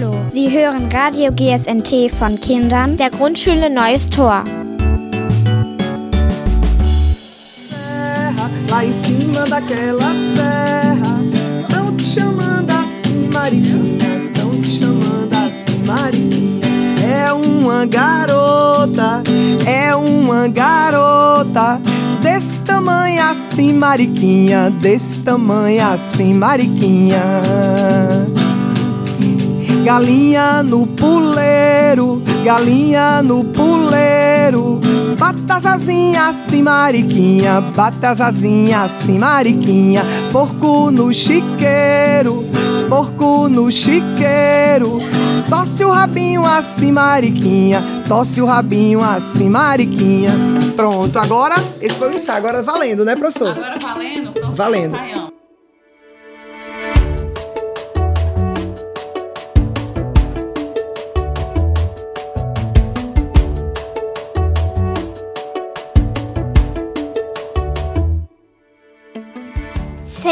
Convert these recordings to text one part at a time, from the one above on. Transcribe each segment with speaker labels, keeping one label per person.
Speaker 1: Hallo, Sie hören Radio GSNT von Kindern
Speaker 2: der Grundschule Neues Tor.
Speaker 3: Lá em cima daquela serra, tão te chamando assim, Mariquinha, tão te chamando assim, Mariquinha. É uma garota, é uma garota. Desse tamanho assim, Mariquinha, desse tamanho assim, Mariquinha. Galinha no puleiro, galinha no puleiro. Bata as asinhas assim, mariquinha, bata as asinhas assim, mariquinha. Porco no chiqueiro, porco no chiqueiro. Tosse o rabinho assim, mariquinha, tosse o rabinho assim, mariquinha. Pronto, agora esse foi o ensaio, agora valendo, né, professor?
Speaker 4: Agora valendo? Então
Speaker 3: Valendo.
Speaker 4: ensaiando.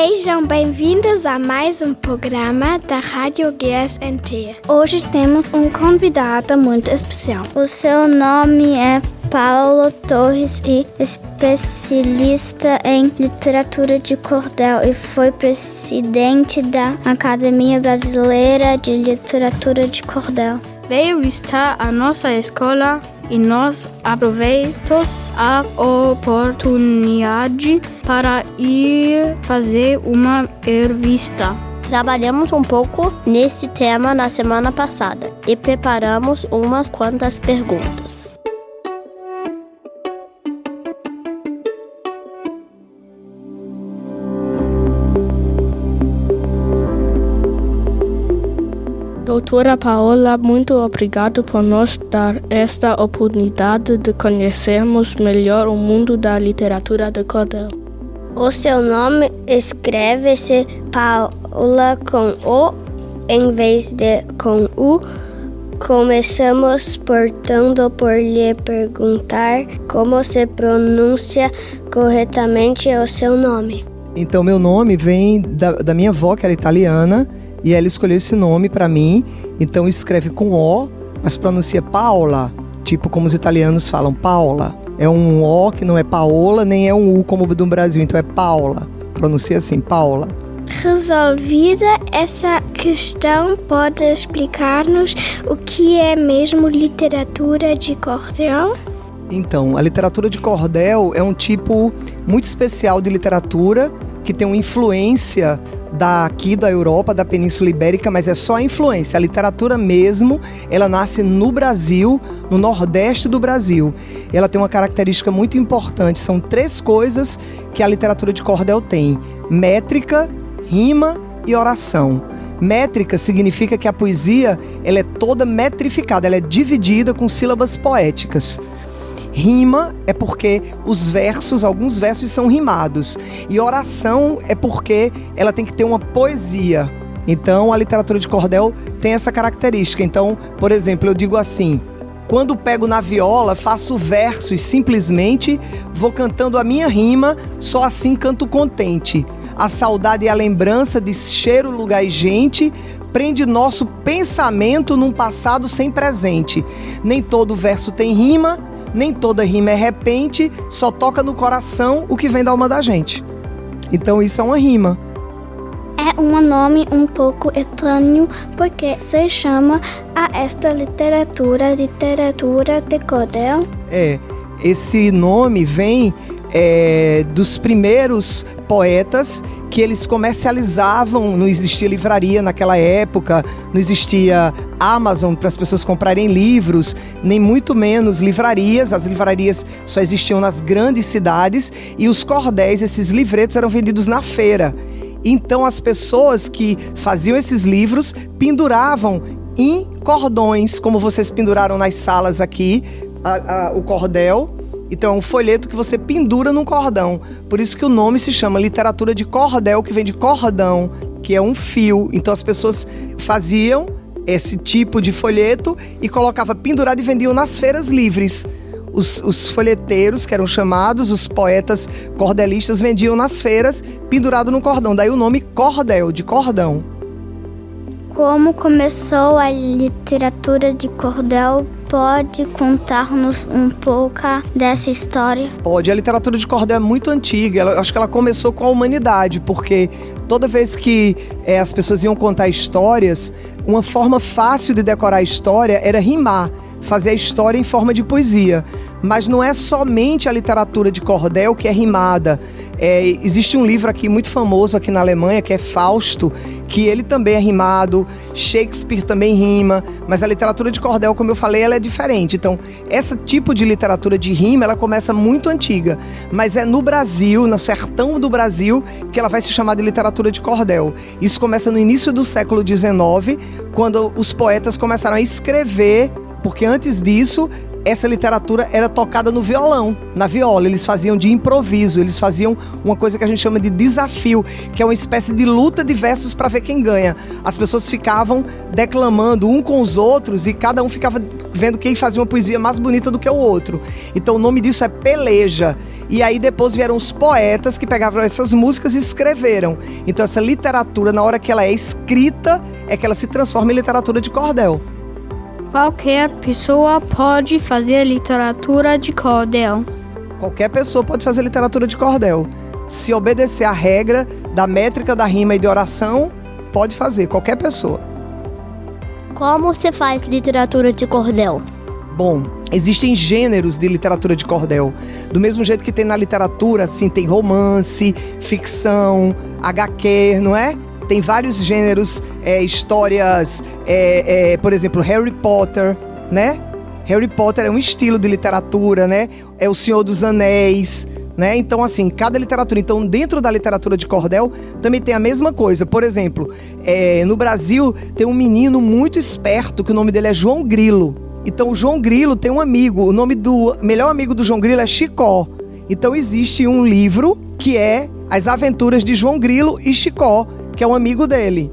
Speaker 1: Sejam bem-vindos a mais um programa da Rádio GSNT. Hoje temos um convidado muito especial.
Speaker 5: O seu nome é Paulo Torres e especialista em literatura de cordel e foi presidente da Academia Brasileira de Literatura de Cordel.
Speaker 6: Veio visitar a nossa escola e nós aproveitamos a oportunidade para ir fazer uma revista.
Speaker 7: Trabalhamos um pouco nesse tema na semana passada e preparamos umas quantas perguntas.
Speaker 6: Doutora Paola, muito obrigado por nos dar esta oportunidade de conhecermos melhor o mundo da literatura de cordel.
Speaker 5: O seu nome escreve-se Paula com O em vez de com U. Começamos, portanto, por lhe perguntar como se pronuncia corretamente o seu nome.
Speaker 3: Então, meu nome vem da, da minha avó, que era italiana, e ela escolheu esse nome para mim. Então, escreve com O, mas pronuncia Paola, tipo como os italianos falam Paula. É um O que não é Paola, nem é um U como o do Brasil, então é Paula. Pronuncia assim, Paula.
Speaker 1: Resolvida essa questão, pode explicar-nos o que é mesmo literatura de cordel?
Speaker 3: Então, a literatura de cordel é um tipo muito especial de literatura que tem uma influência daqui da Europa, da Península Ibérica, mas é só a influência. A literatura mesmo, ela nasce no Brasil, no Nordeste do Brasil. Ela tem uma característica muito importante. São três coisas que a literatura de cordel tem: métrica, rima e oração. Métrica significa que a poesia ela é toda metrificada, ela é dividida com sílabas poéticas. Rima é porque os versos, alguns versos são rimados. E oração é porque ela tem que ter uma poesia. Então a literatura de cordel tem essa característica. Então, por exemplo, eu digo assim: quando pego na viola, faço versos simplesmente, vou cantando a minha rima, só assim canto contente. A saudade e a lembrança de cheiro, lugar e gente prende nosso pensamento num passado sem presente. Nem todo verso tem rima, nem toda rima é repente, só toca no coração o que vem da alma da gente. Então isso é uma rima.
Speaker 1: É um nome um pouco estranho porque se chama a esta literatura literatura de cordel.
Speaker 3: É, esse nome vem é, dos primeiros poetas que eles comercializavam, não existia livraria naquela época, não existia Amazon para as pessoas comprarem livros, nem muito menos livrarias. As livrarias só existiam nas grandes cidades e os cordéis, esses livretos, eram vendidos na feira. Então as pessoas que faziam esses livros penduravam em cordões, como vocês penduraram nas salas aqui, a, a, o cordel. Então é um folheto que você pendura num cordão. Por isso que o nome se chama literatura de cordel, que vem de cordão, que é um fio. Então as pessoas faziam esse tipo de folheto e colocava pendurado e vendiam nas feiras livres. Os, os, folheteiros, que eram chamados, os poetas cordelistas, vendiam nas feiras pendurado no cordão. Daí o nome cordel, de cordão.
Speaker 5: Como começou a literatura de cordel? Pode contar-nos um pouco dessa história?
Speaker 3: Pode. A literatura de cordel é muito antiga. eu acho que ela começou com a humanidade, porque toda vez que é, as pessoas iam contar histórias, uma forma fácil de decorar a história era rimar, fazer a história em forma de poesia. Mas não é somente a literatura de cordel que é rimada. É, existe um livro aqui muito famoso aqui na Alemanha que é Fausto, que ele também é rimado. Shakespeare também rima, mas a literatura de cordel, como eu falei, ela é diferente. Então, esse tipo de literatura de rima, ela começa muito antiga, mas é no Brasil, no sertão do Brasil, que ela vai se chamar de literatura de cordel. Isso começa no início do século XIX, quando os poetas começaram a escrever porque antes disso essa literatura era tocada no violão, na viola. Eles faziam de improviso, eles faziam uma coisa que a gente chama de desafio, que é uma espécie de luta de versos para ver quem ganha. As pessoas ficavam declamando um com os outros e cada um ficava vendo quem fazia uma poesia mais bonita do que o outro. Então o nome disso é peleja. E aí depois vieram os poetas que pegavam essas músicas e escreveram. Então essa literatura, na hora que ela é escrita, é que ela se transforma em literatura de cordel.
Speaker 2: Qualquer pessoa pode fazer literatura de cordel.
Speaker 3: Qualquer pessoa pode fazer literatura de cordel. Se obedecer à regra da métrica da rima e de oração, pode fazer, qualquer pessoa.
Speaker 7: Como se faz literatura de cordel?
Speaker 3: Bom, existem gêneros de literatura de cordel. Do mesmo jeito que tem na literatura, assim, tem romance, ficção, HQ, não é? Tem vários gêneros, é, histórias, é, é, por exemplo, Harry Potter, né? Harry Potter é um estilo de literatura, né? É o Senhor dos Anéis, né? Então, assim, cada literatura. Então, dentro da literatura de cordel, também tem a mesma coisa. Por exemplo, é, no Brasil tem um menino muito esperto que o nome dele é João Grilo. Então, o João Grilo tem um amigo. O nome do melhor amigo do João Grilo é Chicó. Então, existe um livro que é As Aventuras de João Grilo e Chicó que é um amigo dele.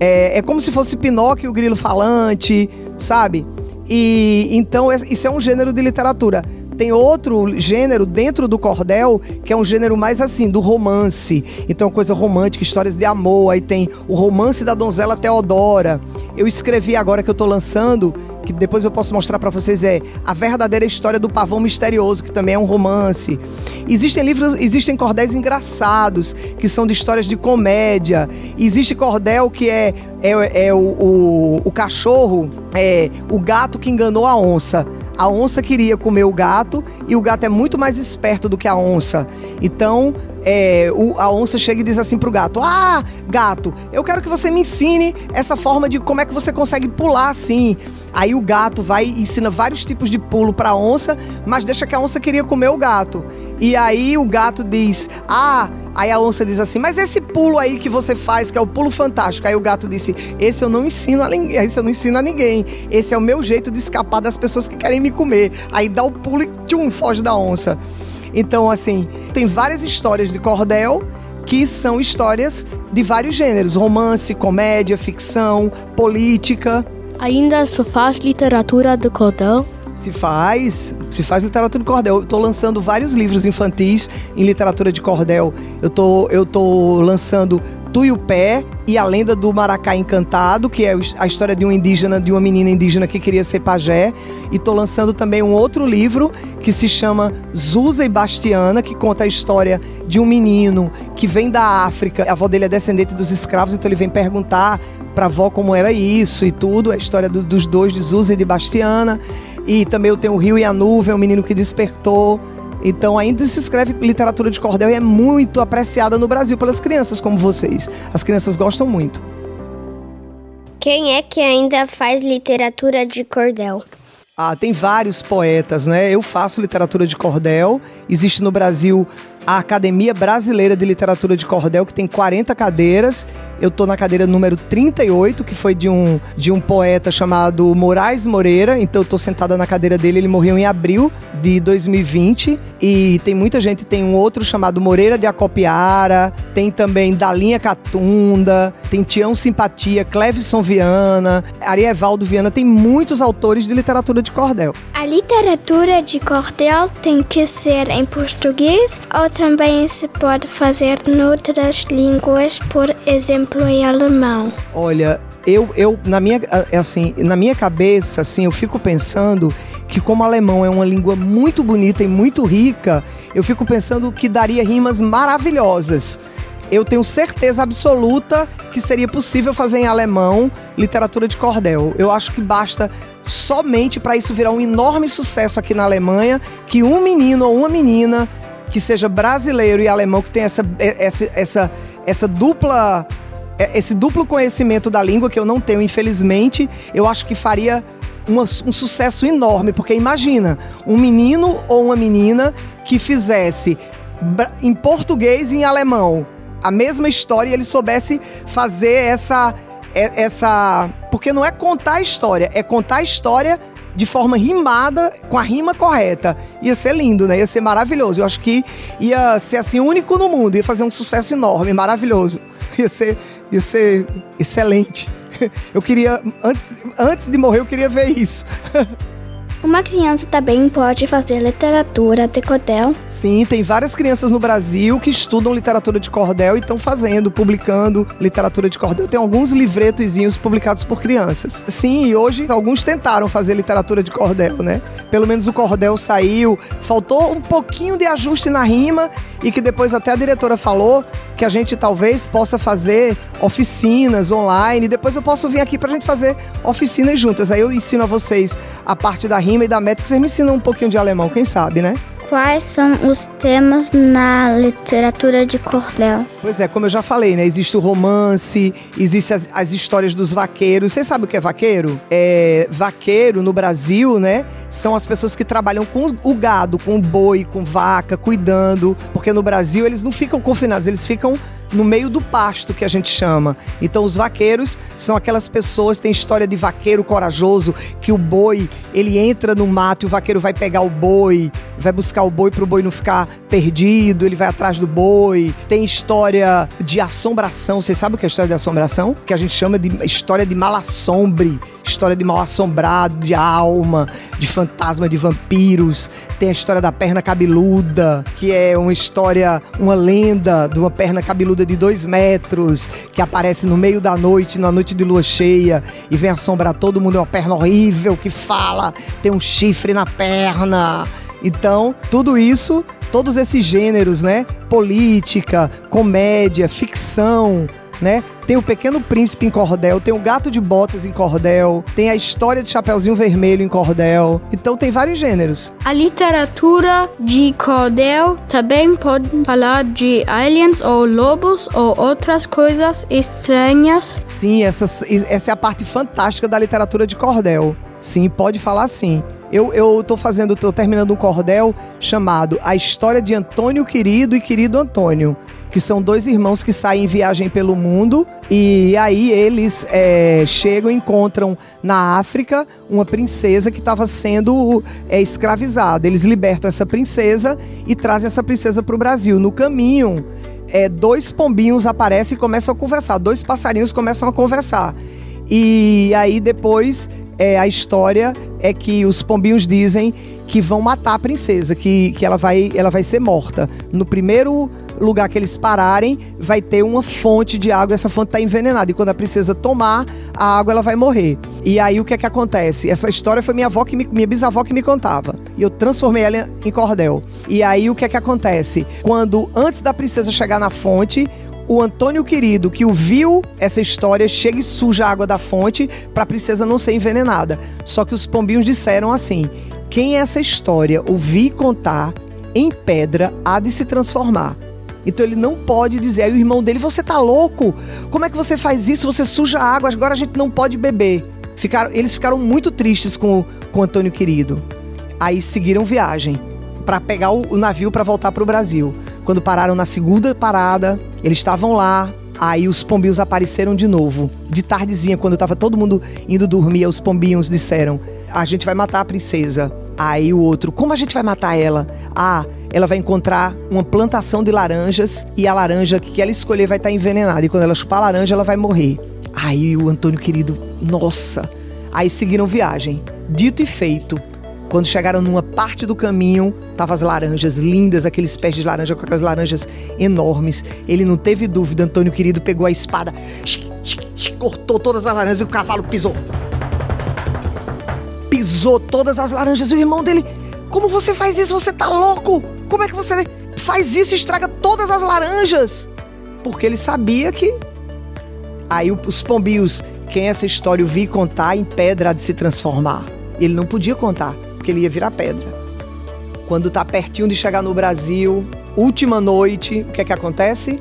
Speaker 3: É, é como se fosse Pinóquio, o grilo falante, sabe? E então isso é um gênero de literatura. Tem outro gênero dentro do cordel, que é um gênero mais assim, do romance. Então, coisa romântica, histórias de amor. Aí tem o romance da donzela Teodora. Eu escrevi agora que eu tô lançando que depois eu posso mostrar para vocês é A Verdadeira História do Pavão Misterioso, que também é um romance. Existem livros, existem cordéis engraçados, que são de histórias de comédia. Existe cordel que é, é, é o, o, o cachorro, é o gato que enganou a onça. A onça queria comer o gato e o gato é muito mais esperto do que a onça. Então, é, o, a onça chega e diz assim pro gato: Ah, gato, eu quero que você me ensine essa forma de como é que você consegue pular assim. Aí o gato vai e ensina vários tipos de pulo pra onça, mas deixa que a onça queria comer o gato. E aí o gato diz: Ah, aí a onça diz assim: Mas esse pulo aí que você faz, que é o pulo fantástico. Aí o gato disse: Esse eu não ensino a esse eu não ensino a ninguém. Esse é o meu jeito de escapar das pessoas que querem me comer. Aí dá o pulo e tchum, foge da onça. Então, assim, tem várias histórias de cordel que são histórias de vários gêneros: romance, comédia, ficção, política.
Speaker 6: Ainda se faz literatura de cordel?
Speaker 3: Se faz, se faz literatura de cordel. Eu tô lançando vários livros infantis em literatura de cordel. Eu tô, eu tô lançando Tuiupé e a lenda do Maracá Encantado, que é a história de um indígena, de uma menina indígena que queria ser pajé. E tô lançando também um outro livro que se chama Zusa e Bastiana, que conta a história de um menino que vem da África. A avó dele é descendente dos escravos, então ele vem perguntar pra avó como era isso e tudo. A história do, dos dois, de Zusa e de Bastiana. E também eu tenho o Rio e a Nuvem, um menino que despertou. Então ainda se escreve literatura de cordel e é muito apreciada no Brasil pelas crianças como vocês. As crianças gostam muito.
Speaker 5: Quem é que ainda faz literatura de cordel?
Speaker 3: Ah, tem vários poetas, né? Eu faço literatura de cordel. Existe no Brasil a Academia Brasileira de Literatura de Cordel, que tem 40 cadeiras. Eu tô na cadeira número 38, que foi de um, de um poeta chamado Moraes Moreira. Então eu tô sentada na cadeira dele. Ele morreu em abril de 2020. E tem muita gente, tem um outro chamado Moreira de Acopiara, tem também Dalinha Catunda, tem Tião Simpatia, Clevison Viana, Arievaldo Viana, tem muitos autores de literatura de cordel.
Speaker 1: A literatura de cordel tem que ser em português ou também se pode fazer noutras línguas, por exemplo, em alemão.
Speaker 3: Olha, eu, eu na minha assim, na minha cabeça, assim, eu fico pensando que como alemão é uma língua muito bonita e muito rica, eu fico pensando que daria rimas maravilhosas. Eu tenho certeza absoluta que seria possível fazer em alemão literatura de cordel. Eu acho que basta somente para isso virar um enorme sucesso aqui na Alemanha que um menino ou uma menina que seja brasileiro e alemão que tenha essa, essa, essa, essa dupla esse duplo conhecimento da língua que eu não tenho, infelizmente, eu acho que faria uma, um sucesso enorme, porque imagina um menino ou uma menina que fizesse em português e em alemão a mesma história e ele soubesse fazer essa essa porque não é contar a história, é contar a história de forma rimada, com a rima correta. Ia ser lindo, né? Ia ser maravilhoso. Eu acho que ia ser assim único no mundo, ia fazer um sucesso enorme, maravilhoso. Ia ser ia ser excelente. Eu queria antes, antes de morrer eu queria ver isso.
Speaker 1: Uma criança também pode fazer literatura de cordel?
Speaker 3: Sim, tem várias crianças no Brasil que estudam literatura de cordel e estão fazendo, publicando literatura de cordel. Tem alguns livretozinhos publicados por crianças. Sim, e hoje alguns tentaram fazer literatura de cordel, né? Pelo menos o cordel saiu, faltou um pouquinho de ajuste na rima e que depois até a diretora falou que a gente talvez possa fazer oficinas online. Depois eu posso vir aqui para a gente fazer oficinas juntas. Aí eu ensino a vocês a parte da rima e da métrica. Vocês me ensinam um pouquinho de alemão, quem sabe, né?
Speaker 5: Quais são os temas na literatura de cordel?
Speaker 3: Pois é, como eu já falei, né? Existe o romance, existem as, as histórias dos vaqueiros. Você sabe o que é vaqueiro? É, vaqueiro no Brasil, né? São as pessoas que trabalham com o gado, com o boi, com vaca, cuidando. Porque no Brasil eles não ficam confinados, eles ficam no meio do pasto, que a gente chama. Então, os vaqueiros são aquelas pessoas, tem história de vaqueiro corajoso, que o boi, ele entra no mato e o vaqueiro vai pegar o boi, vai buscar o boi para o boi não ficar perdido, ele vai atrás do boi. Tem história de assombração. Vocês sabem o que é história de assombração? Que a gente chama de história de mal assombre, história de mal assombrado, de alma, de fantasma, de vampiros. Tem a história da perna cabeluda, que é uma história, uma lenda de uma perna cabeluda de dois metros, que aparece no meio da noite, na noite de lua cheia, e vem assombrar todo mundo. É uma perna horrível que fala, tem um chifre na perna. Então, tudo isso, todos esses gêneros, né? Política, comédia, ficção, né? Tem o Pequeno Príncipe em cordel, tem o Gato de Botas em cordel, tem a história de Chapeuzinho Vermelho em cordel. Então tem vários gêneros.
Speaker 2: A literatura de cordel também pode falar de aliens ou lobos ou outras coisas estranhas.
Speaker 3: Sim, essa, essa é a parte fantástica da literatura de cordel. Sim, pode falar sim. Eu, eu tô fazendo, tô terminando um cordel chamado A História de Antônio Querido e Querido Antônio que são dois irmãos que saem em viagem pelo mundo e aí eles é, chegam e encontram na África uma princesa que estava sendo é, escravizada. Eles libertam essa princesa e trazem essa princesa para o Brasil. No caminho, é, dois pombinhos aparecem e começam a conversar, dois passarinhos começam a conversar. E aí depois é, a história é que os pombinhos dizem que vão matar a princesa, que, que ela, vai, ela vai ser morta. No primeiro lugar que eles pararem, vai ter uma fonte de água, essa fonte está envenenada. E quando a princesa tomar a água, ela vai morrer. E aí o que é que acontece? Essa história foi minha avó que me, minha bisavó que me contava. E eu transformei ela em cordel. E aí o que é que acontece? Quando antes da princesa chegar na fonte, o Antônio querido que o viu essa história chega e suja a água da fonte para a princesa não ser envenenada. Só que os pombinhos disseram assim: quem essa história ouvir contar em pedra há de se transformar. Então ele não pode dizer. Aí o irmão dele, você tá louco? Como é que você faz isso? Você suja a água, agora a gente não pode beber. Ficaram, eles ficaram muito tristes com, com o Antônio querido. Aí seguiram viagem para pegar o, o navio para voltar para o Brasil. Quando pararam na segunda parada, eles estavam lá. Aí os pombinhos apareceram de novo. De tardezinha, quando estava todo mundo indo dormir, os pombinhos disseram: A gente vai matar a princesa. Aí o outro: Como a gente vai matar ela? Ah, ela vai encontrar uma plantação de laranjas e a laranja que ela escolher vai estar envenenada. E quando ela chupar a laranja, ela vai morrer. Aí o Antônio querido, nossa. Aí seguiram viagem. Dito e feito. Quando chegaram numa parte do caminho, tava as laranjas lindas, aqueles pés de laranja com aquelas laranjas enormes. Ele não teve dúvida, Antônio querido pegou a espada, cortou todas as laranjas e o cavalo pisou. Pisou todas as laranjas e o irmão dele, como você faz isso? Você tá louco? Como é que você faz isso e estraga todas as laranjas? Porque ele sabia que aí os pombios, quem essa história vi contar em pedra de se transformar. Ele não podia contar porque ele ia virar pedra. Quando tá pertinho de chegar no Brasil, última noite, o que é que acontece?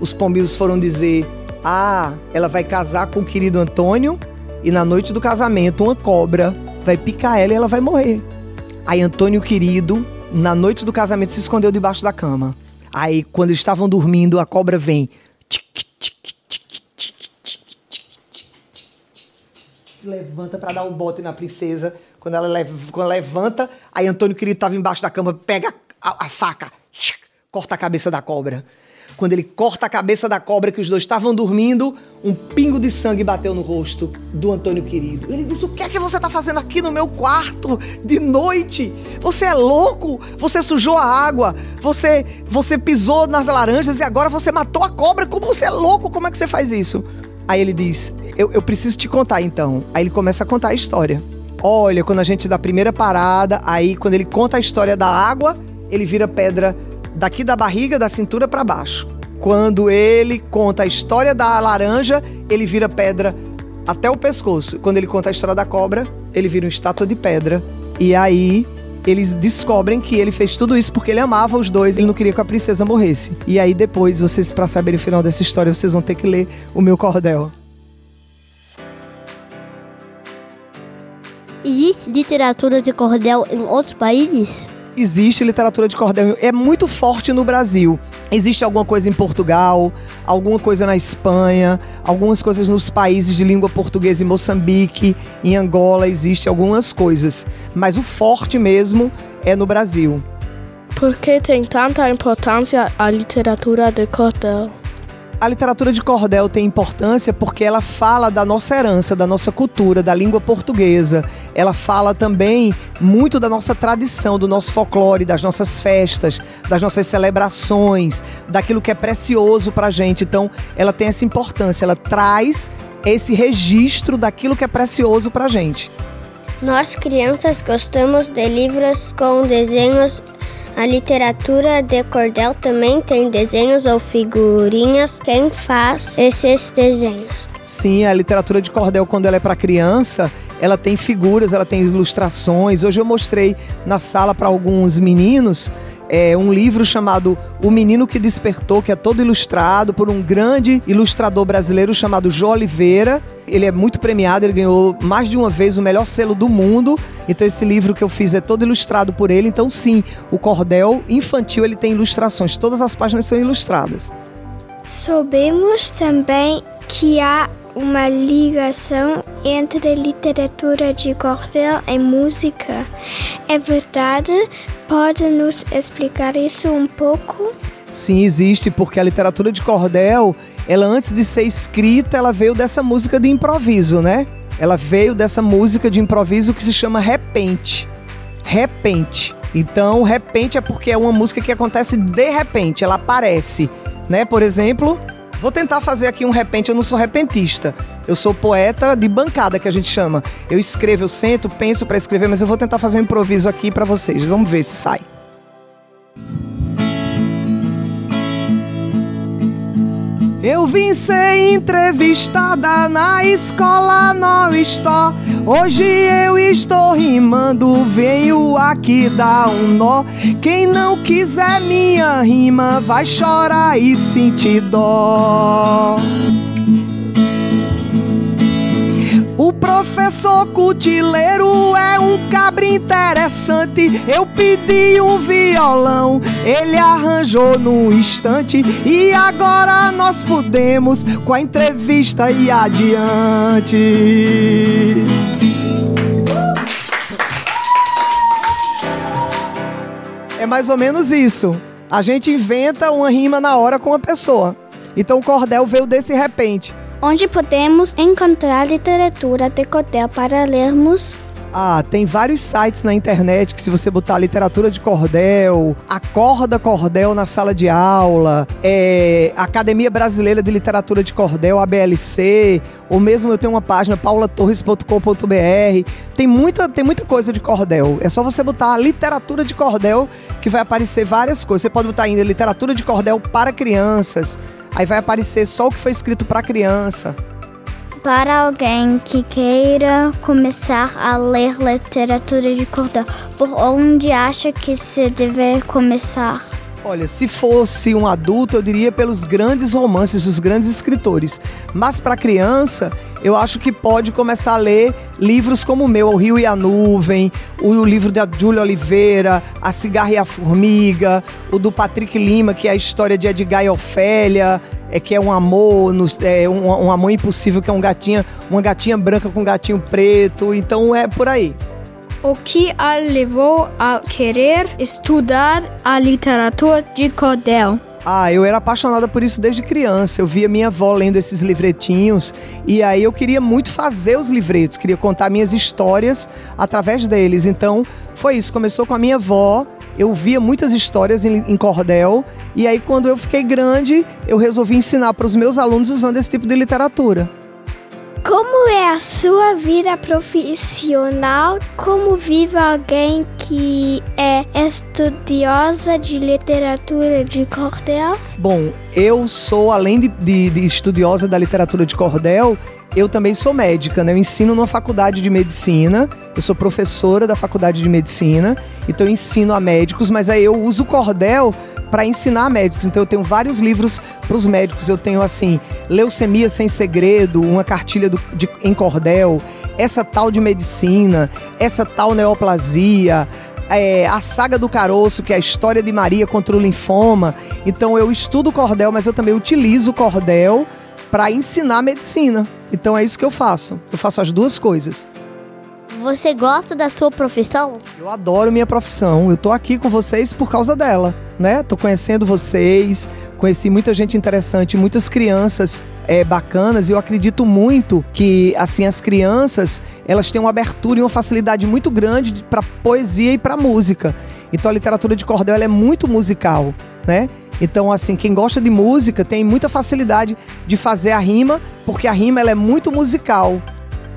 Speaker 3: Os pombios foram dizer: "Ah, ela vai casar com o querido Antônio e na noite do casamento uma cobra vai picar ela e ela vai morrer". Aí Antônio querido, na noite do casamento se escondeu debaixo da cama. Aí quando eles estavam dormindo, a cobra vem levanta para dar um bote na princesa. Quando ela, quando ela levanta, aí Antônio querido estava embaixo da cama, pega a, a faca, corta a cabeça da cobra. Quando ele corta a cabeça da cobra, que os dois estavam dormindo, um pingo de sangue bateu no rosto do Antônio querido. Ele disse: O que é que você está fazendo aqui no meu quarto de noite? Você é louco? Você sujou a água, você, você pisou nas laranjas e agora você matou a cobra. Como você é louco? Como é que você faz isso? Aí ele diz: eu, eu preciso te contar então. Aí ele começa a contar a história. Olha, quando a gente dá a primeira parada, aí quando ele conta a história da água, ele vira pedra daqui da barriga, da cintura para baixo. Quando ele conta a história da laranja, ele vira pedra até o pescoço. Quando ele conta a história da cobra, ele vira uma estátua de pedra. E aí eles descobrem que ele fez tudo isso porque ele amava os dois, ele não queria que a princesa morresse. E aí depois, vocês para saberem o final dessa história, vocês vão ter que ler o meu cordel.
Speaker 7: Existe literatura de cordel em outros países?
Speaker 3: Existe literatura de cordel. É muito forte no Brasil. Existe alguma coisa em Portugal, alguma coisa na Espanha, algumas coisas nos países de língua portuguesa, em Moçambique, em Angola, existe algumas coisas. Mas o forte mesmo é no Brasil.
Speaker 6: Por que tem tanta importância a literatura de cordel?
Speaker 3: A literatura de cordel tem importância porque ela fala da nossa herança, da nossa cultura, da língua portuguesa. Ela fala também muito da nossa tradição, do nosso folclore, das nossas festas, das nossas celebrações, daquilo que é precioso para a gente. Então, ela tem essa importância, ela traz esse registro daquilo que é precioso para a gente.
Speaker 5: Nós, crianças, gostamos de livros com desenhos a literatura de cordel também tem desenhos ou figurinhas. Quem faz esses desenhos?
Speaker 3: Sim, a literatura de cordel, quando ela é para criança, ela tem figuras, ela tem ilustrações. Hoje eu mostrei na sala para alguns meninos é, um livro chamado O Menino que Despertou, que é todo ilustrado por um grande ilustrador brasileiro chamado Jô Oliveira. Ele é muito premiado, ele ganhou mais de uma vez o melhor selo do mundo. Então esse livro que eu fiz é todo ilustrado por ele. Então sim, o cordel infantil ele tem ilustrações, todas as páginas são ilustradas.
Speaker 1: Soubemos também que há uma ligação entre literatura de cordel e música. É verdade? Pode nos explicar isso um pouco?
Speaker 3: Sim, existe, porque a literatura de cordel, ela antes de ser escrita, ela veio dessa música de improviso, né? Ela veio dessa música de improviso que se chama repente. Repente. Então, repente é porque é uma música que acontece de repente, ela aparece, né? Por exemplo, Vou tentar fazer aqui um repente, eu não sou repentista. Eu sou poeta de bancada que a gente chama. Eu escrevo, eu sento, penso para escrever, mas eu vou tentar fazer um improviso aqui para vocês. Vamos ver se sai. Eu vim ser entrevistada na escola não estou. Hoje eu estou rimando, venho aqui dar um nó. Quem não quiser minha rima vai chorar e sentir dó. O professor Cutileiro é um cabra interessante. Eu pedi um violão, ele arranjou num instante. E agora nós podemos com a entrevista ir adiante. É mais ou menos isso. A gente inventa uma rima na hora com a pessoa. Então o cordel veio desse repente
Speaker 1: onde podemos encontrar literatura de cordel para lermos.
Speaker 3: Ah, tem vários sites na internet que se você botar literatura de cordel, acorda cordel na sala de aula, é, Academia Brasileira de Literatura de Cordel, ABLC, ou mesmo eu tenho uma página paulatorres.com.br. Tem muita, tem muita coisa de cordel. É só você botar literatura de cordel que vai aparecer várias coisas. Você pode botar ainda literatura de cordel para crianças. Aí vai aparecer só o que foi escrito para criança.
Speaker 5: Para alguém que queira começar a ler literatura de cordel, por onde acha que se deve começar?
Speaker 3: Olha, se fosse um adulto, eu diria pelos grandes romances dos grandes escritores. Mas para criança, eu acho que pode começar a ler livros como o meu, O Rio e a Nuvem, o, livro da Júlia Oliveira, A Cigarra e a Formiga, o do Patrick Lima, que é a história de Edgar e Ofélia, é que é um amor, é um, um amor impossível, que é um gatinha, uma gatinha branca com um gatinho preto. Então é por aí.
Speaker 2: O que a levou a querer estudar a literatura de cordel?
Speaker 3: Ah, eu era apaixonada por isso desde criança. Eu via minha avó lendo esses livretinhos e aí eu queria muito fazer os livretos, queria contar minhas histórias através deles. Então, foi isso. Começou com a minha avó. Eu via muitas histórias em, em cordel e aí quando eu fiquei grande, eu resolvi ensinar para os meus alunos usando esse tipo de literatura.
Speaker 1: Como é a sua vida profissional? Como vive alguém que é estudiosa de literatura de cordel?
Speaker 3: Bom, eu sou, além de, de, de estudiosa da literatura de cordel, eu também sou médica, né? Eu ensino numa faculdade de medicina, eu sou professora da faculdade de medicina, então eu ensino a médicos, mas aí eu uso cordel para ensinar médicos. Então eu tenho vários livros para os médicos. Eu tenho assim, Leucemia sem segredo, uma cartilha do, de, em cordel, essa tal de medicina, essa tal neoplasia, é, a saga do caroço, que é a história de Maria contra o linfoma. Então eu estudo cordel, mas eu também utilizo cordel para ensinar medicina. Então é isso que eu faço. Eu faço as duas coisas.
Speaker 7: Você gosta da sua profissão?
Speaker 3: Eu adoro minha profissão. Eu tô aqui com vocês por causa dela, né? Tô conhecendo vocês, conheci muita gente interessante, muitas crianças é, bacanas e eu acredito muito que assim as crianças elas têm uma abertura e uma facilidade muito grande para poesia e para música. Então a literatura de cordel é muito musical, né? Então, assim, quem gosta de música tem muita facilidade de fazer a rima, porque a rima ela é muito musical.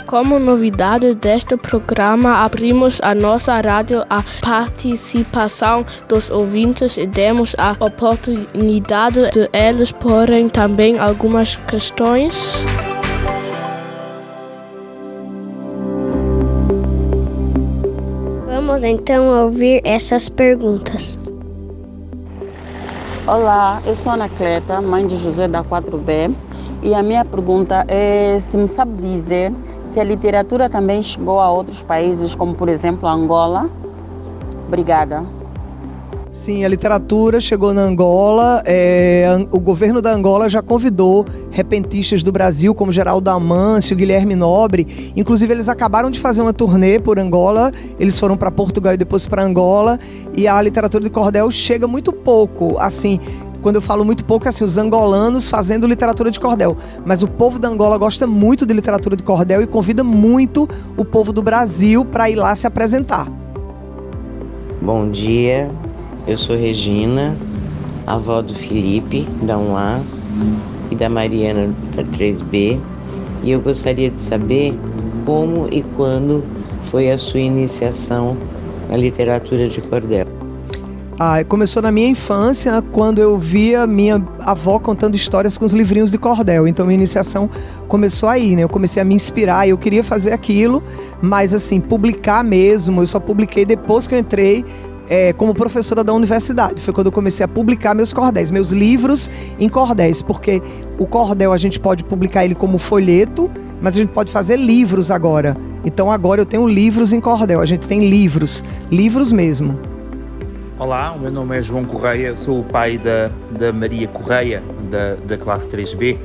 Speaker 6: Como novidade deste programa, abrimos a nossa rádio à participação dos ouvintes e demos a oportunidade de eles porem também algumas questões.
Speaker 7: Vamos então ouvir essas perguntas.
Speaker 4: Olá, eu sou Anacleta, mãe de José da 4B, e a minha pergunta é se me sabe dizer se a literatura também chegou a outros países, como por exemplo Angola. Obrigada.
Speaker 3: Sim, a literatura chegou na Angola. É, o governo da Angola já convidou repentistas do Brasil, como Geraldo Amâncio, Guilherme Nobre. Inclusive, eles acabaram de fazer uma turnê por Angola. Eles foram para Portugal e depois para Angola. E a literatura de cordel chega muito pouco. Assim, quando eu falo muito pouco, é assim, os angolanos fazendo literatura de cordel. Mas o povo da Angola gosta muito de literatura de cordel e convida muito o povo do Brasil para ir lá se apresentar.
Speaker 8: Bom dia, eu sou Regina, avó do Felipe, da 1A, e da Mariana, da 3B, e eu gostaria de saber como e quando foi a sua iniciação na literatura de cordel.
Speaker 3: Ah, começou na minha infância, quando eu via minha avó contando histórias com os livrinhos de cordel. Então, minha iniciação começou aí, né? Eu comecei a me inspirar, eu queria fazer aquilo, mas assim, publicar mesmo, eu só publiquei depois que eu entrei é, como professora da universidade. Foi quando eu comecei a publicar meus cordéis, meus livros em cordéis, porque o cordel a gente pode publicar ele como folheto, mas a gente pode fazer livros agora. Então agora eu tenho livros em cordel, a gente tem livros, livros mesmo.
Speaker 9: Olá, o meu nome é João Correia, sou o pai da, da Maria Correia, da, da classe 3B. Uh,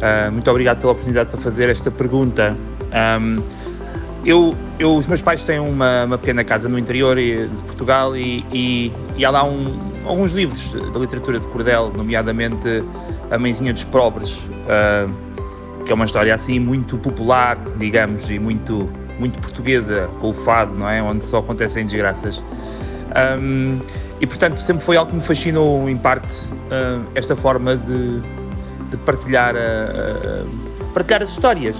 Speaker 9: ah, muito obrigado pela oportunidade para fazer esta pergunta. Um, eu, eu, os meus pais têm uma, uma pequena casa no interior de Portugal e, e, e há lá um, alguns livros da literatura de cordel, nomeadamente A Mãezinha dos Pobres, uh, que é uma história assim muito popular, digamos, e muito muito portuguesa com o fado, não é? Onde só acontecem desgraças. Um, e portanto sempre foi algo que me fascinou em parte uh, esta forma de, de partilhar, uh, partilhar as histórias,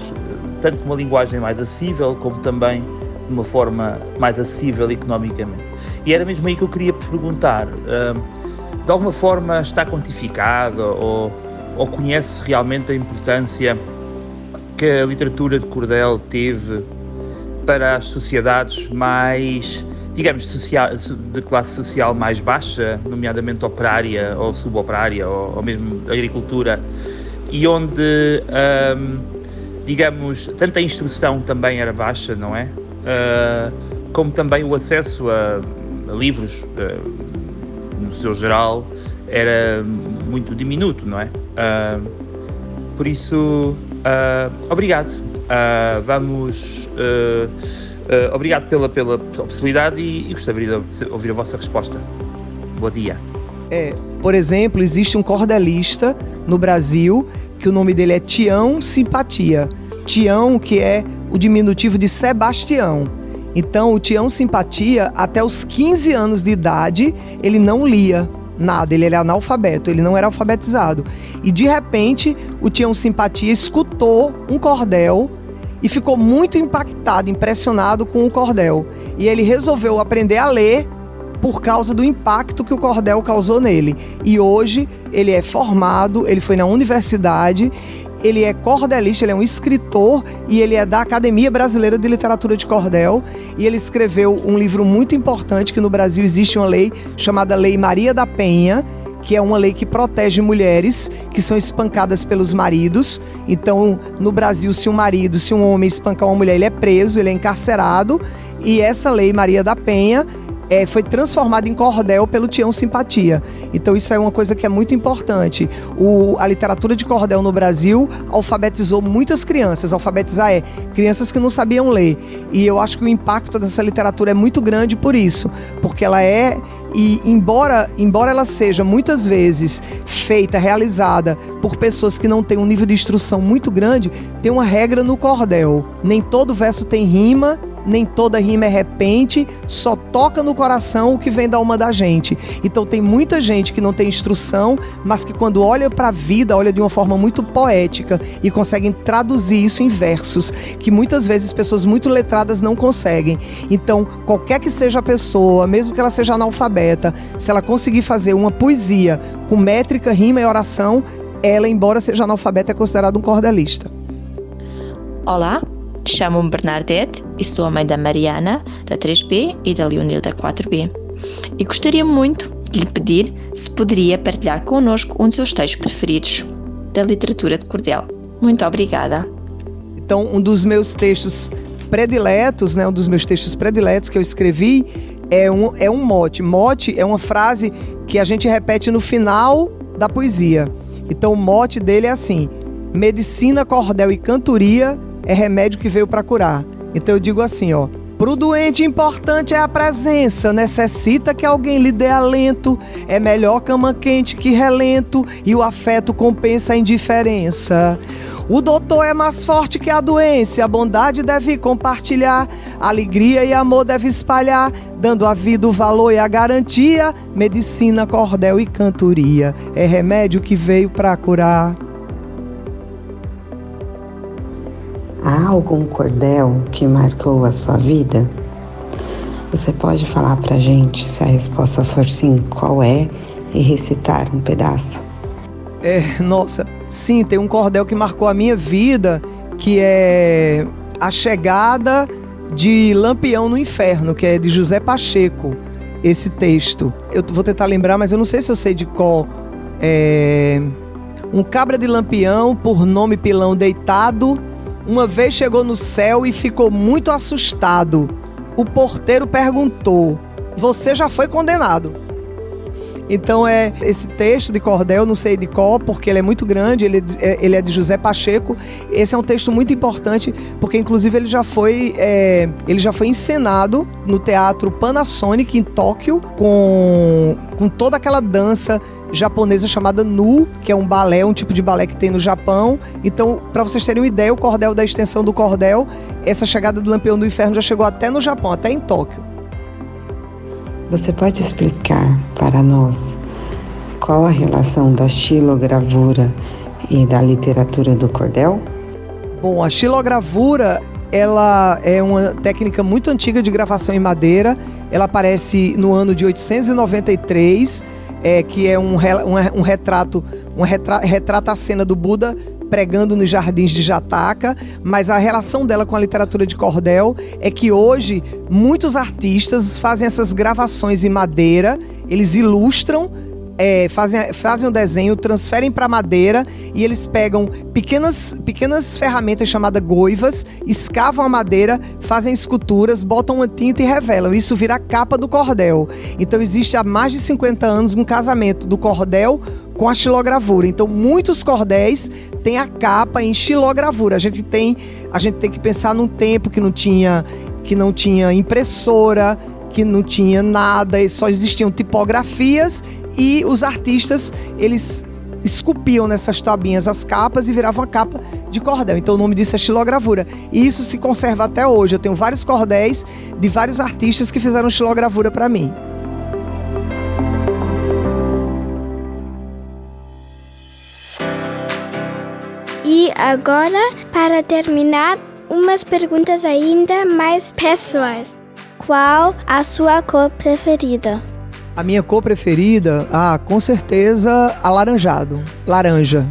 Speaker 9: tanto uma linguagem mais acessível como também de uma forma mais acessível economicamente. E era mesmo aí que eu queria perguntar, uh, de alguma forma está quantificado ou, ou conhece realmente a importância que a literatura de cordel teve para as sociedades mais digamos, social, de classe social mais baixa, nomeadamente operária ou suboperária, ou, ou mesmo agricultura, e onde, um, digamos, tanta instrução também era baixa, não é? Uh, como também o acesso a, a livros, uh, no seu geral, era muito diminuto, não é? Uh, por isso, obrigado. vamos Uh, obrigado pela, pela possibilidade e, e gostaria de ouvir a vossa resposta. Bom dia.
Speaker 3: É, por exemplo, existe um cordelista no Brasil que o nome dele é Tião Simpatia. Tião, que é o diminutivo de Sebastião. Então, o Tião Simpatia, até os 15 anos de idade, ele não lia nada, ele era analfabeto, ele não era alfabetizado. E de repente, o Tião Simpatia escutou um cordel e ficou muito impactado, impressionado com o cordel. E ele resolveu aprender a ler por causa do impacto que o cordel causou nele. E hoje ele é formado, ele foi na universidade, ele é cordelista, ele é um escritor e ele é da Academia Brasileira de Literatura de Cordel. E ele escreveu um livro muito importante que no Brasil existe uma lei chamada Lei Maria da Penha, que é uma lei que protege mulheres que são espancadas pelos maridos. Então, no Brasil, se um marido, se um homem espancar uma mulher, ele é preso, ele é encarcerado. E essa lei Maria da Penha é, foi transformado em cordel pelo Tião Simpatia. Então isso é uma coisa que é muito importante. O, a literatura de cordel no Brasil alfabetizou muitas crianças. Alfabetizar é crianças que não sabiam ler. E eu acho que o impacto dessa literatura é muito grande por isso, porque ela é e embora, embora ela seja muitas vezes feita, realizada por pessoas que não têm um nível de instrução muito grande, tem uma regra no cordel. Nem todo verso tem rima nem toda rima é repente, só toca no coração o que vem da alma da gente. Então tem muita gente que não tem instrução, mas que quando olha para a vida, olha de uma forma muito poética e conseguem traduzir isso em versos, que muitas vezes pessoas muito letradas não conseguem. Então, qualquer que seja a pessoa, mesmo que ela seja analfabeta, se ela conseguir fazer uma poesia com métrica, rima e oração, ela, embora seja analfabeta, é considerada um cordelista.
Speaker 10: Olá, Chamo-me Bernadette e sou a mãe da Mariana, da 3B, e da Leonil, da 4B. E gostaria muito de lhe pedir se poderia partilhar connosco um dos seus textos preferidos da literatura de cordel. Muito obrigada.
Speaker 3: Então, um dos meus textos prediletos, né, um dos meus textos prediletos que eu escrevi é um, é um mote. Mote é uma frase que a gente repete no final da poesia. Então, o mote dele é assim: medicina, cordel e cantoria é remédio que veio para curar. Então eu digo assim, ó. Pro doente importante é a presença, necessita que alguém lhe dê alento. É melhor cama quente que relento e o afeto compensa a indiferença. O doutor é mais forte que a doença, a bondade deve compartilhar, alegria e amor deve espalhar, dando à vida o valor e a garantia. Medicina, cordel e cantoria é remédio que veio para curar.
Speaker 11: Há algum cordel que marcou a sua vida? Você pode falar pra gente se a resposta for sim, qual é e recitar um pedaço?
Speaker 3: É, nossa, sim, tem um cordel que marcou a minha vida, que é A Chegada de Lampião no Inferno, que é de José Pacheco, esse texto. Eu vou tentar lembrar, mas eu não sei se eu sei de qual. É... Um cabra de lampião, por nome pilão deitado, uma vez chegou no céu e ficou muito assustado. O porteiro perguntou: Você já foi condenado? Então é esse texto de cordel, não sei de qual, porque ele é muito grande, ele é, ele é de José Pacheco. Esse é um texto muito importante, porque inclusive ele já foi, é, ele já foi encenado no Teatro Panasonic em Tóquio, com, com toda aquela dança japonesa chamada Nu, que é um balé, um tipo de balé que tem no Japão. Então, para vocês terem uma ideia, o cordel da extensão do cordel, essa chegada do Lampião do Inferno já chegou até no Japão, até em Tóquio.
Speaker 11: Você pode explicar para nós qual a relação da xilogravura e da literatura do cordel?
Speaker 3: Bom, a xilogravura ela é uma técnica muito antiga de gravação em madeira. Ela aparece no ano de 893, é, que é um, um, um retrato, um retra, retrata a cena do Buda pregando nos jardins de Jataca, mas a relação dela com a literatura de cordel é que hoje muitos artistas fazem essas gravações em madeira, eles ilustram é, fazem, fazem o desenho, transferem para madeira e eles pegam pequenas, pequenas ferramentas chamadas goivas, escavam a madeira, fazem esculturas, botam uma tinta e revelam. Isso vira a capa do cordel. Então existe há mais de 50 anos um casamento do cordel com a xilogravura. Então muitos cordéis têm a capa em xilogravura. A gente tem, a gente tem que pensar num tempo que não tinha que não tinha impressora, que não tinha nada, só existiam tipografias e os artistas, eles esculpiam nessas tabinhas as capas e viravam a capa de cordel. Então o nome disso é xilogravura. E isso se conserva até hoje. Eu tenho vários cordéis de vários artistas que fizeram xilogravura para mim.
Speaker 1: E agora, para terminar, umas perguntas ainda mais pessoais. Qual a sua cor preferida?
Speaker 3: A minha cor preferida, ah, com certeza alaranjado, laranja.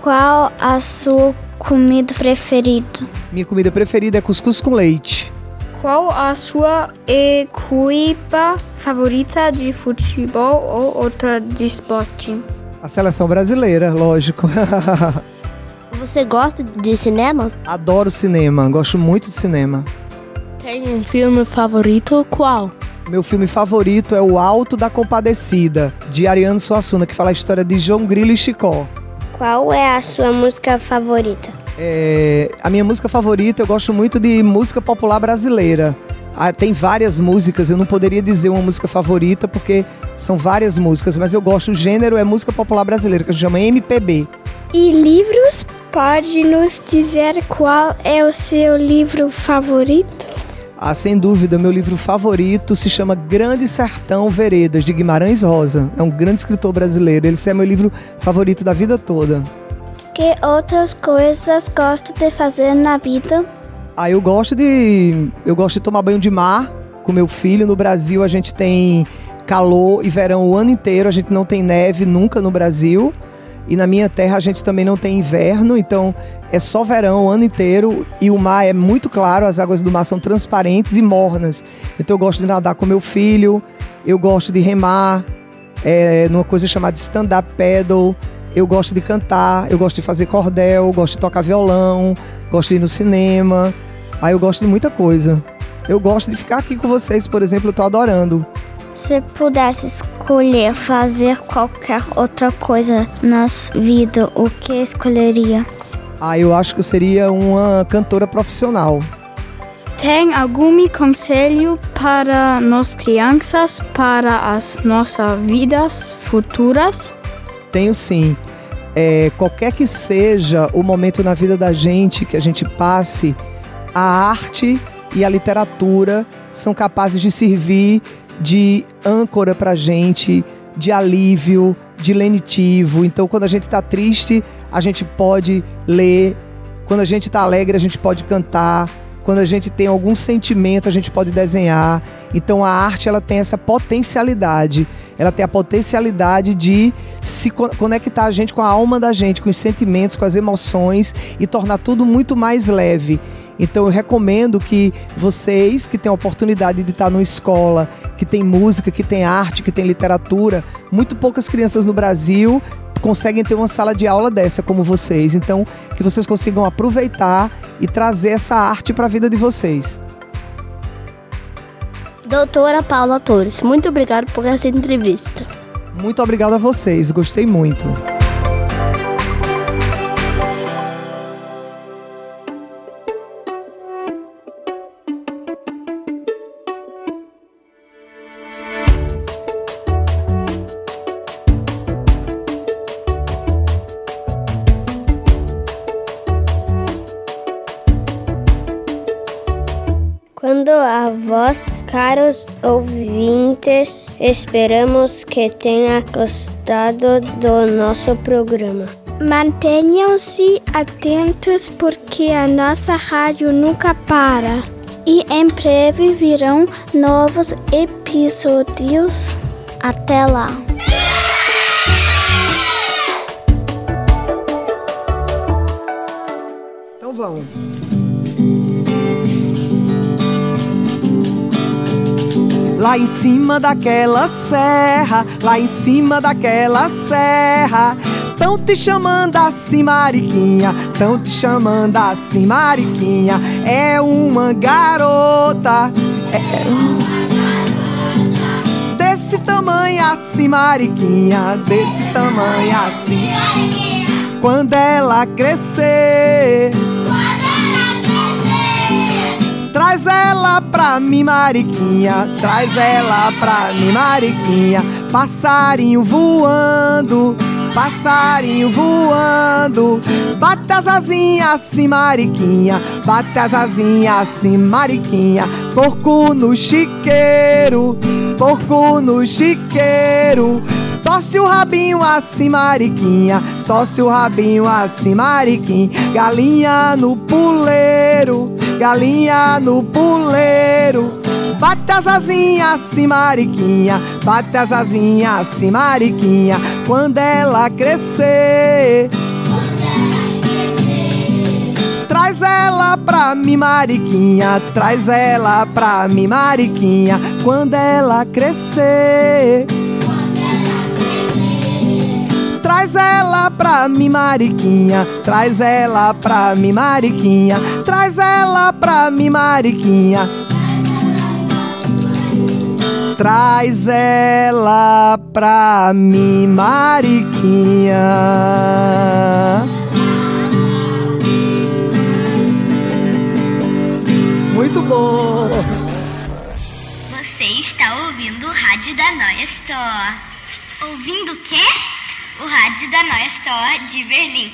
Speaker 5: Qual a sua comida preferida?
Speaker 3: Minha comida preferida é cuscuz com leite.
Speaker 2: Qual a sua equipe favorita de futebol ou outra de esporte?
Speaker 3: A seleção brasileira, lógico.
Speaker 7: Você gosta de cinema?
Speaker 3: Adoro cinema, gosto muito de cinema.
Speaker 6: Tem um filme favorito? Qual?
Speaker 3: Meu filme favorito é O Alto da Compadecida, de Ariano Suassuna, que fala a história de João Grilo e Chicó.
Speaker 1: Qual é a sua música favorita?
Speaker 3: É, a minha música favorita, eu gosto muito de música popular brasileira. Ah, tem várias músicas, eu não poderia dizer uma música favorita porque são várias músicas, mas eu gosto, o gênero é música popular brasileira, que a gente chama MPB.
Speaker 1: E livros? Pode nos dizer qual é o seu livro favorito?
Speaker 3: Ah, sem dúvida, meu livro favorito se chama Grande Sertão Veredas, de Guimarães Rosa. É um grande escritor brasileiro. Ele é meu livro favorito da vida toda.
Speaker 1: Que outras coisas gosta de fazer na vida?
Speaker 3: Ah, eu gosto de. Eu gosto de tomar banho de mar com meu filho. No Brasil a gente tem calor e verão o ano inteiro. A gente não tem neve nunca no Brasil. E na minha terra a gente também não tem inverno, então é só verão o ano inteiro e o mar é muito claro, as águas do mar são transparentes e mornas. Então eu gosto de nadar com meu filho, eu gosto de remar, é, numa coisa chamada stand-up paddle, eu gosto de cantar, eu gosto de fazer cordel, gosto de tocar violão, gosto de ir no cinema, aí eu gosto de muita coisa. Eu gosto de ficar aqui com vocês, por exemplo, eu tô adorando.
Speaker 5: Se pudesse escolher fazer qualquer outra coisa na vida, o que escolheria?
Speaker 3: Ah, eu acho que seria uma cantora profissional.
Speaker 2: Tem algum conselho para nós crianças, para as nossas vidas futuras?
Speaker 3: Tenho sim. É, qualquer que seja o momento na vida da gente que a gente passe, a arte e a literatura são capazes de servir de âncora pra gente, de alívio, de lenitivo. Então, quando a gente tá triste, a gente pode ler. Quando a gente tá alegre, a gente pode cantar. Quando a gente tem algum sentimento, a gente pode desenhar. Então, a arte ela tem essa potencialidade. Ela tem a potencialidade de se conectar a gente com a alma da gente, com os sentimentos, com as emoções e tornar tudo muito mais leve. Então eu recomendo que vocês que têm a oportunidade de estar numa escola que tem música, que tem arte, que tem literatura, muito poucas crianças no Brasil conseguem ter uma sala de aula dessa como vocês. Então, que vocês consigam aproveitar e trazer essa arte para a vida de vocês.
Speaker 7: Doutora Paula Torres, muito obrigado por essa entrevista.
Speaker 3: Muito obrigado a vocês, gostei muito.
Speaker 12: Caros ouvintes, esperamos que tenha gostado do nosso programa.
Speaker 1: Mantenham-se atentos porque a nossa rádio nunca para. E em breve virão novos episódios.
Speaker 5: Até lá!
Speaker 3: Então vamos. Lá em cima daquela serra, lá em cima daquela serra, tão te chamando assim, Mariquinha, tão te chamando assim, Mariquinha. É uma garota, é desse tamanho assim, Mariquinha, desse tamanho assim. Quando ela crescer. Traz ela pra mim, Mariquinha. Traz ela pra mim, Mariquinha. Passarinho voando, passarinho voando. Bate as asinhas assim, Mariquinha. Bate as asinhas assim, Mariquinha. Porco no chiqueiro, porco no chiqueiro. Tosse o rabinho assim, Mariquinha. Tosse o rabinho assim, Mariquinha. Galinha no puleiro, galinha no puleiro. Bate as asinhas assim, Mariquinha. Bate as asinhas assim, Mariquinha. Quando ela crescer. Traz ela pra mim, Mariquinha. Traz ela pra mim, Mariquinha. Quando ela crescer. Traz ela pra mim, Mariquinha. Traz ela pra mim, Mariquinha. Traz ela pra mim, Mariquinha. Traz ela pra mim, Mariquinha. Muito bom.
Speaker 13: Você está ouvindo o rádio da Noia Store. Ouvindo o quê? Rádio da Noia Store de Berlim.